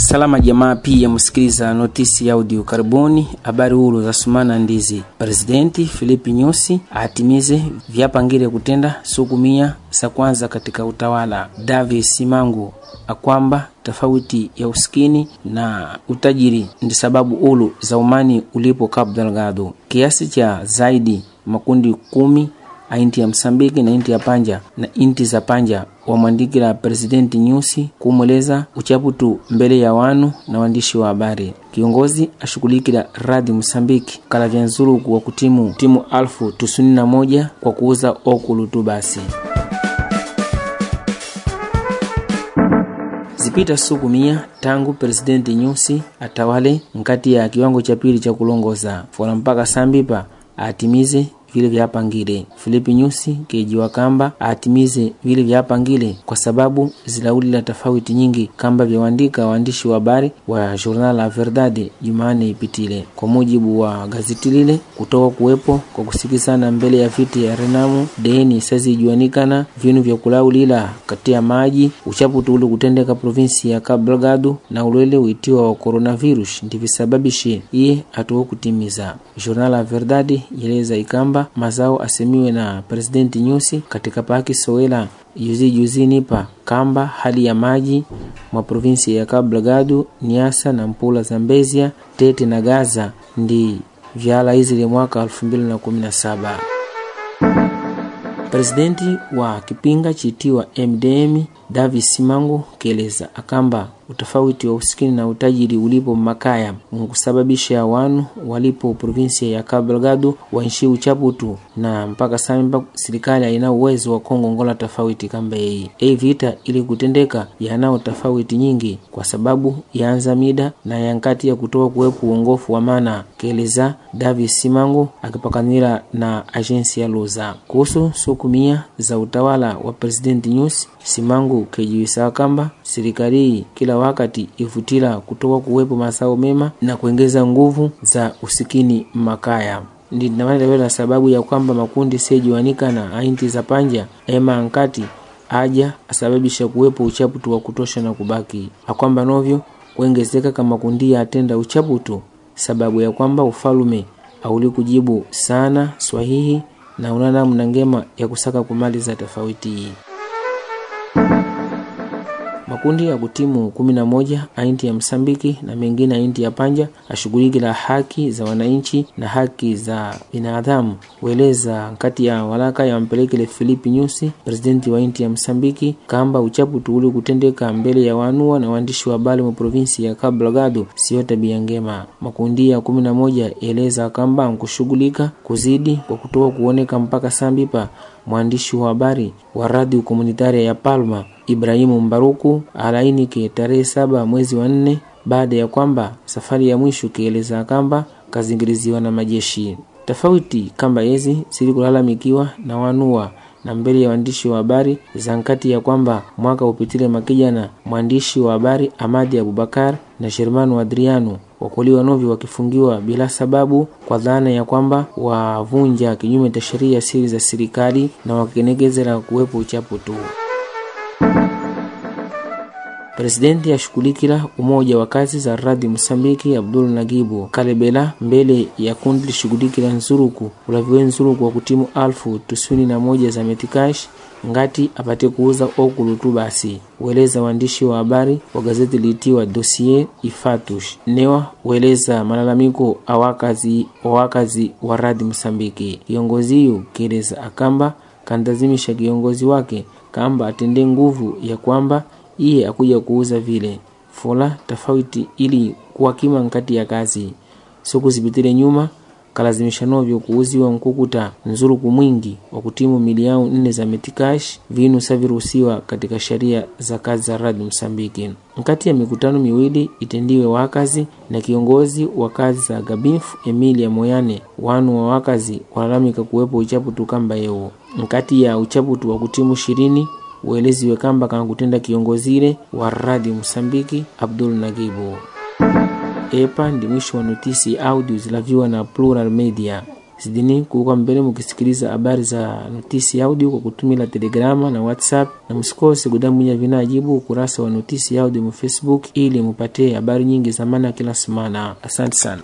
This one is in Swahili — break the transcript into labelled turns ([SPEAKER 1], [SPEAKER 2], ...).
[SPEAKER 1] Salama jamaa, pia msikiliza notisi ya audio. Karibuni habari huru za sumana ndizi. Presidenti Filipi Nyusi atimize vyapangire kutenda suku mia za kwanza katika utawala. Davi Simangu akwamba tofauti ya usikini na utajiri ndi sababu ulu za umani ulipo Cabo Delgado. Kiasi cha zaidi makundi kumi a inti ya Msambiki na inti ya Panja na inti za Panja wamwandikila Presidenti Nyusi kumweleza uchaputu mbele ya wanu na waandishi wa habari. Kiongozi ashughulikila radi Msambiki kala vyanzuluku wa kutimu timu alfu tusuni na moja kwa kuuza okulu tu basi. Zipita suku mia tangu Presidenti Nyusi atawale nkati ya kiwango cha pili cha kulongoza fora mpaka sambipa atimize vile vyapangile. Filipi Nyusi kejiwa kamba atimize vile vyapangile kwa sababu zilaulila tofauti nyingi kamba vyawandika waandishi wa habari wa Journal la Verdade Jumane ipitile. Kwa mujibu wa gazeti lile, kutoka kuwepo kwa kusikizana mbele ya viti ya Renamu deni sasa ijuanikana vinu vya kulaulila kati ya maji uchaputu ule kutendeka provinsi ya Cabo Delgado na ulwele uitiwa wa coronavirus ndivisababishe iye atuwe kutimiza. Journal la Verdade yeleza ikamba mazao asemiwe na Presidenti Nyusi katika paki Sowela juzi juzi nipa kamba hali ya maji mwa provinsi ya Kablagadu, Niasa na Mpula Zambezia, Tete na Gaza ndi vyala izile mwaka 2017. Presidenti wa kipinga chitiwa MDM Davis Simangu keleza akamba utofauti wa usikini na utajiri ulipo makaya nkusababisha wanu walipo provinsia ya Cabo wanshi uchaputu na mpaka samba serikali haina uwezo wa kongongola tofauti kamba hii. Hii vita ili kutendeka yanao tofauti nyingi kwa sababu yaanza mida na yankati ya kutoa kuwepo uongofu wa mana keleza davi simango akipakanira na agensi ya Luza kuhusu sukumia za utawala wa President News Simangu kejiwisa kamba serikali kila wakati ifutila kutoka kuwepo masao mema na kuengeza nguvu za usikini makaya. Ndinawelewela sababu ya kwamba makundi sejiwanika na ainti za panja ema ankati aja asababisha kuwepo uchaputu wa kutosha na kubaki. Akwamba novyo kuengezeka kama kundi atenda uchaputu sababu ya kwamba ufalume auli kujibu sana swahihi na unana mnangema ya kusaka kumali za tofauti makundi ya kutimu kumi na moja ainti ya Msambiki na mengine ainti ya Panja ashughuliki la haki za wananchi na haki za binadamu weleza kati ya walaka ya mpelekele Filipi Nyusi presidenti wa inti ya Msambiki kamba uchapu tuuli kutendeka mbele ya wanua na waandishi wa habari mu provinsi ya Cabo sio tabia ngema. Makundi ya kumi na moja eleza kamba nkushughulika kuzidi kwa kutoa kuoneka mpaka sambipa mwandishi wa habari wa radio komunitaria ya Palma Ibrahimu Mbaruku alainike tarehe saba mwezi wa nne baada ya kwamba safari ya mwisho kieleza kamba kazingiriziwa na majeshi tofauti kamba hizi zilikulalamikiwa na wanua na mbele ya waandishi wa habari za nkati ya kwamba mwaka upitile makijana mwandishi wa habari Amadi Abubakar na Shermanu Adriano wakuliwa novi wakifungiwa bila sababu kwa dhana ya kwamba wavunja kinyume cha sheria siri za serikali na wakinekezera kuwepo uchapo tu. Presidenti ashughulikila umoja wa kazi za radi Msambiki Abdul Nagibu Kalebela mbele ya kundi lishughulikila nzuruku ulaviwe nzuruku wa kutimu alfu tusini na moja za metikash ngati apate kuuza okulu tu basi. Weleza waandishi wa habari wa gazeti liitiwa Dossier Ifatush. Newa weleza malalamiko awakazi wawakazi wa radi Msambiki. Kiongoziyu kieleza akamba kandazimisha kiongozi wake kamba atende nguvu ya kwamba iye akuja kuuza vile fola tofauti ili kuwakima nkati ya kazi sokuzipitile nyuma kalazimisha novyo kuuziwa nkukuta nzuruku mwingi wa kutimu miliau nne za metikash vinu saviruhusiwa katika sheria za kazi za radi Msambiki. Nkati ya mikutano miwili itendiwe wakazi na kiongozi wa kazi za Gabinf Emilia Moyane, wanu wa wakazi walalamika kuwepo uchaputu kamba yewo nkati ya uchaputu wa kutimu shirini ueleziwe kamba kana kutenda kiongozile wa radi Msambiki Abdul Nagibu. Epa ndi mwisho wa notisi audio zilaviwa na Plural Media. zidini kuuka mbele mukisikiliza habari za notisi audio kwa kutumila telegrama na whatsapp na msikose kudambwinya vinajibu ukurasa wa notisi audio mu facebook ili mupate habari nyingi za maana kila semana asante sana